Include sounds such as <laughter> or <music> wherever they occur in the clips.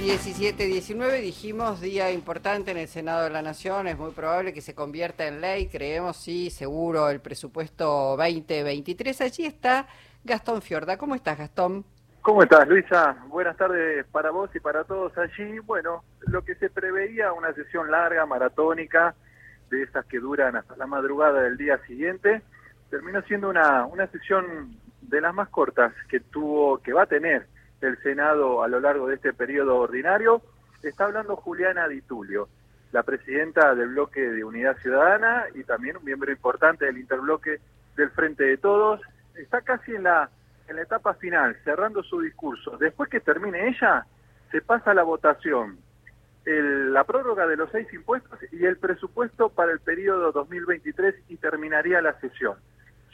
17-19 dijimos día importante en el Senado de la Nación, es muy probable que se convierta en ley, creemos, sí, seguro, el presupuesto 2023. Allí está Gastón Fiorda. ¿Cómo estás, Gastón? ¿Cómo estás, Luisa? Buenas tardes para vos y para todos allí. Bueno, lo que se preveía, una sesión larga, maratónica, de esas que duran hasta la madrugada del día siguiente, terminó siendo una, una sesión de las más cortas que tuvo, que va a tener el Senado a lo largo de este periodo ordinario. Está hablando Juliana Di Tulio, la presidenta del bloque de Unidad Ciudadana y también un miembro importante del interbloque del Frente de Todos. Está casi en la, en la etapa final, cerrando su discurso. Después que termine ella, se pasa a la votación. la prórroga de los seis impuestos y el presupuesto para el periodo 2023 y terminaría la sesión.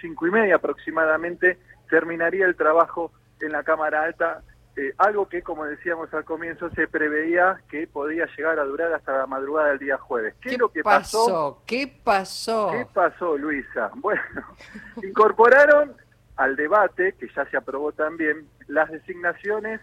Cinco y media aproximadamente terminaría el trabajo en la Cámara Alta eh, algo que, como decíamos al comienzo, se preveía que podía llegar a durar hasta la madrugada del día jueves. ¿Qué, es lo que pasó? ¿Qué pasó? ¿Qué pasó, Luisa? <laughs> Bueno, incorporaron al debate, que ya se aprobó también, las designaciones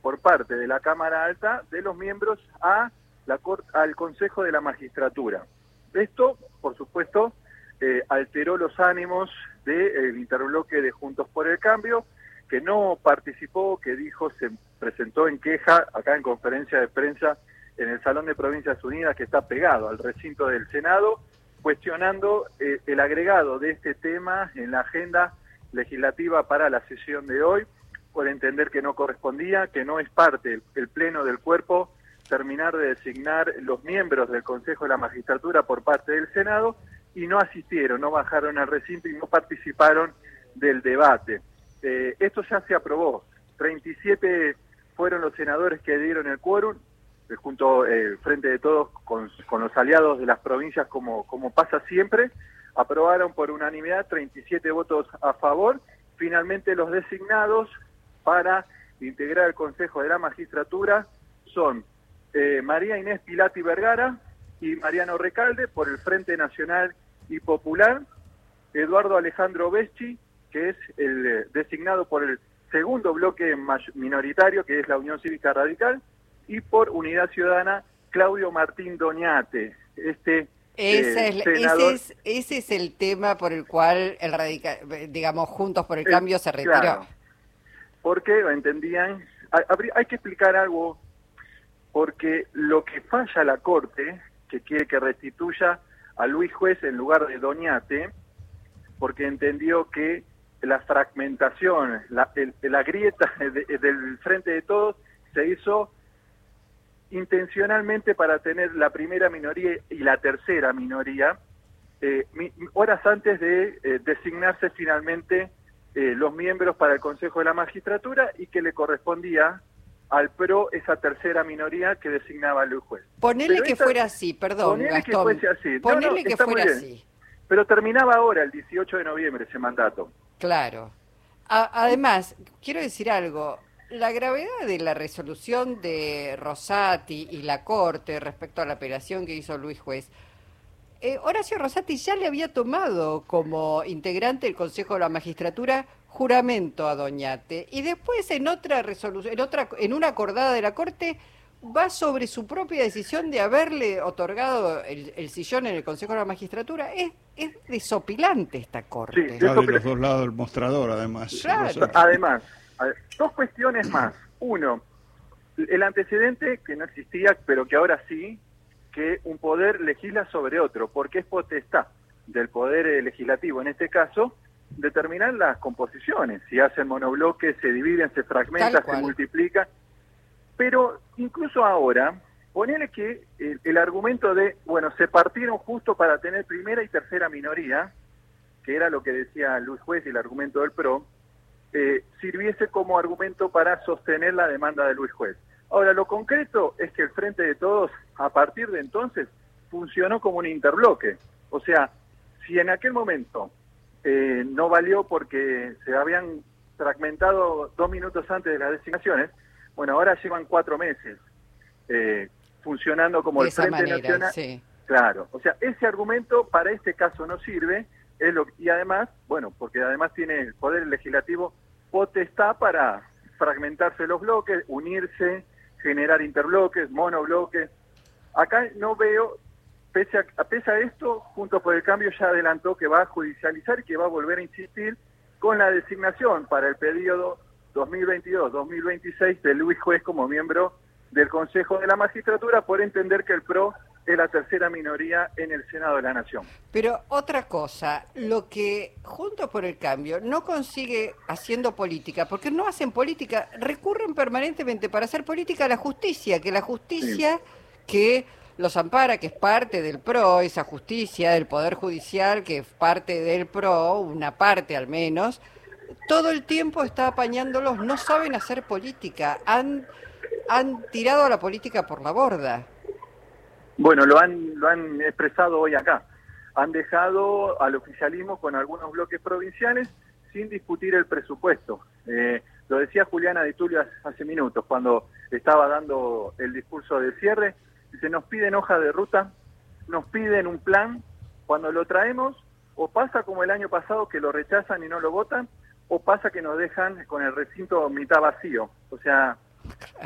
por parte de la Cámara Alta de los miembros a la al Consejo de la Magistratura. Esto, por supuesto, eh, alteró los ánimos del interbloque de Juntos por el Cambio, que no participó, que dijo, se presentó en queja acá en conferencia de prensa en el Salón de Provincias Unidas que está pegado al recinto del Senado, cuestionando eh, el agregado de este tema en la agenda legislativa para la sesión de hoy, por entender que no correspondía, que no es parte el pleno del cuerpo terminar de designar los miembros del Consejo de la Magistratura por parte del Senado y no asistieron, no bajaron al recinto y no participaron del debate. Eh, esto ya se aprobó. 37 fueron los senadores que dieron el quórum, eh, junto eh, frente de todos con, los aliados de las provincias, como, como pasa siempre. Aprobaron por unanimidad 37 votos a favor. Finalmente los designados para integrar el Consejo de la Magistratura son María Inés Pilati Vergara y Mariano Recalde por el Frente Nacional y Popular, Eduardo Alejandro Beschi que es el eh, designado por el segundo bloque minoritario, que es la Unión Cívica Radical, y por Unidad Ciudadana, Claudio Martín Doñate. Este ese, es, ese, ese, es, el tema por el cual el radical, digamos, Juntos por el Cambio se retiró. porque entendían, hay, hay que explicar algo, porque lo que falla la Corte, que quiere que restituya a Luis Juez en lugar de Doñate, porque entendió que la fragmentación, la, la grieta <laughs> del frente de todos se hizo intencionalmente para tener la primera minoría y la tercera minoría, eh, horas antes de eh, designarse finalmente eh, los miembros para el Consejo de la Magistratura y que le correspondía al PRO esa tercera minoría que designaba al juez. Ponele que fuera así, perdón, ponele que fuese así. Ponele que fuera así. Pero terminaba ahora, el 18 de noviembre, ese mandato. Claro. además, quiero decir algo. La gravedad de la resolución de Rosati y la Corte respecto a la apelación que hizo Luis Juez, eh, Horacio Rosati ya le había tomado como integrante del Consejo de la Magistratura juramento a Doñate y después en otra resolución, en otra, en una acordada de la Corte va sobre su propia decisión de haberle otorgado el, sillón en el Consejo de la Magistratura. Es, es desopilante esta corte. Sí, de los dos lados del mostrador, además. Además, dos cuestiones más. Uno, el antecedente que no existía, pero que ahora sí, que un poder legisla sobre otro, porque es potestad del poder eh, legislativo, en este caso, determinar las composiciones. Si hacen monobloques, se dividen, se fragmentan, se multiplican pero incluso ahora, ponele que el, argumento de, bueno, se partieron justo para tener primera y tercera minoría, que era lo que decía Luis Juez y el argumento del PRO, eh, sirviese como argumento para sostener la demanda de Luis Juez. Ahora, lo concreto es que el Frente de Todos, a partir de entonces, funcionó como un interbloque. O sea, si en aquel momento eh, no valió porque se habían fragmentado dos minutos antes de las designaciones, bueno, ahora llevan cuatro meses eh, funcionando como el Frente Nacional. Claro, o sea, ese argumento para este caso no sirve, es lo, y además, bueno, porque además tiene el Poder Legislativo potestad para fragmentarse los bloques, unirse, generar interbloques, monobloques. Acá no veo, pese a, pese a esto, Juntos por el Cambio ya adelantó que va a judicializar y que va a volver a insistir con la designación para el periodo 2022-2026 de Luis Juez como miembro del Consejo de la Magistratura por entender que el PRO es la tercera minoría en el Senado de la Nación. Pero otra cosa, lo que Juntos por el Cambio no consigue haciendo política, porque no hacen política, recurren permanentemente para hacer política a la justicia, que la justicia que los ampara, que es parte del PRO, esa justicia del Poder Judicial, que es parte del PRO, una parte al menos, todo el tiempo está apañándolos, no saben hacer política, han, han tirado a la política por la borda. Bueno, lo han, lo han expresado hoy acá. Han dejado al oficialismo con algunos bloques provinciales sin discutir el presupuesto. Eh, lo decía Juliana de Tulio hace minutos, cuando estaba dando el discurso de cierre. Se nos piden hoja de ruta, nos piden un plan. Cuando lo traemos, o pasa como el año pasado que lo rechazan y no lo votan, o pasa que nos dejan con el recinto mitad vacío. O sea,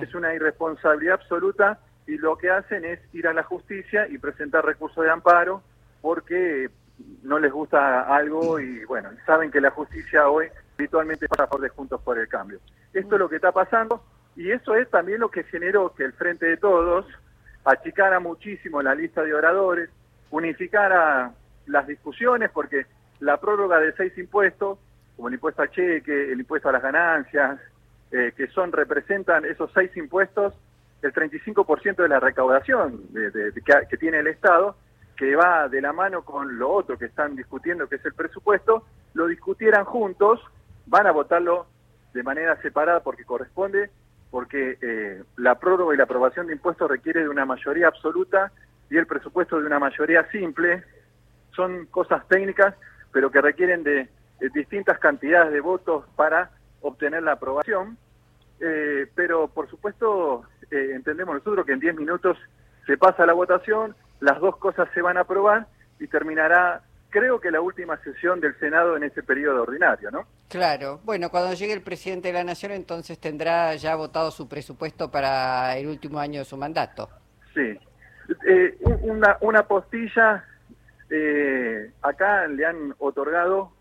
es una irresponsabilidad absoluta y lo que hacen es ir a la justicia y presentar recursos de amparo porque no les gusta algo y bueno, saben que la justicia hoy habitualmente pasa por de Juntos por el Cambio. Esto es lo que está pasando y eso es también lo que generó que el Frente de Todos achicara muchísimo la lista de oradores, unificara las discusiones porque la prórroga de seis impuestos, como el impuesto a cheque, el impuesto a las ganancias, eh, que son representan esos seis impuestos el 35% de la recaudación que, tiene el Estado, que va de la mano con lo otro que están discutiendo, que es el presupuesto, lo discutieran juntos, van a votarlo de manera separada porque corresponde, porque eh, la prórroga y la aprobación de impuestos requiere de una mayoría absoluta y el presupuesto de una mayoría simple. Son cosas técnicas, pero que requieren de distintas cantidades de votos para obtener la aprobación. Eh, pero por supuesto eh, entendemos nosotros que en 10 minutos se pasa la votación, las dos cosas se van a aprobar y terminará, creo que la última sesión del Senado en ese periodo ordinario, ¿no? Claro. Bueno, cuando llegue el presidente de la Nación, entonces tendrá ya votado su presupuesto para el último año de su mandato. Sí. Eh, una, una postilla, acá le han otorgado,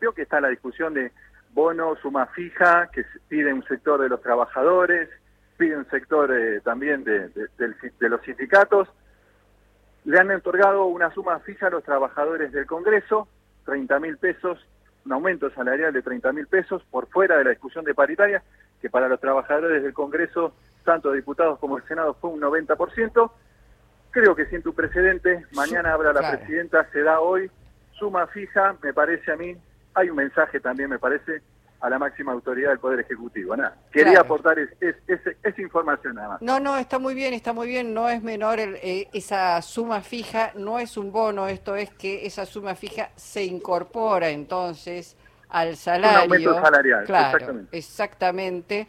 veo que está la discusión de bono, suma fija, que pide un sector de los trabajadores, pide un sector eh, también de, los sindicatos. Le han otorgado una suma fija a los trabajadores del Congreso, 30 mil pesos, un aumento salarial de 30 mil pesos por fuera de la discusión de paritaria, que para los trabajadores del Congreso, tanto diputados como el Senado, fue un 90%. Creo que sin tu precedente, mañana habrá la presidenta, se da hoy, suma fija, me parece a mí, hay un mensaje también, me parece, a la máxima autoridad del Poder Ejecutivo. Nada. Quería aportar esa información nada más. No, no, está muy bien, está muy bien. No es menor eh, esa suma fija, no es un bono, esto es que esa suma fija se incorpora entonces al salario. Un aumento salarial, exactamente. exactamente.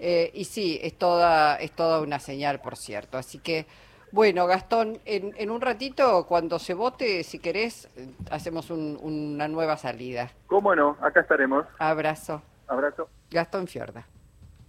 Eh, y sí, es toda, es toda una señal, por cierto. Así que bueno, Gastón, en, un ratito, cuando se vote, si querés, hacemos una nueva salida. ¿Cómo no? Acá estaremos. Abrazo. Abrazo. Gastón Fiorda.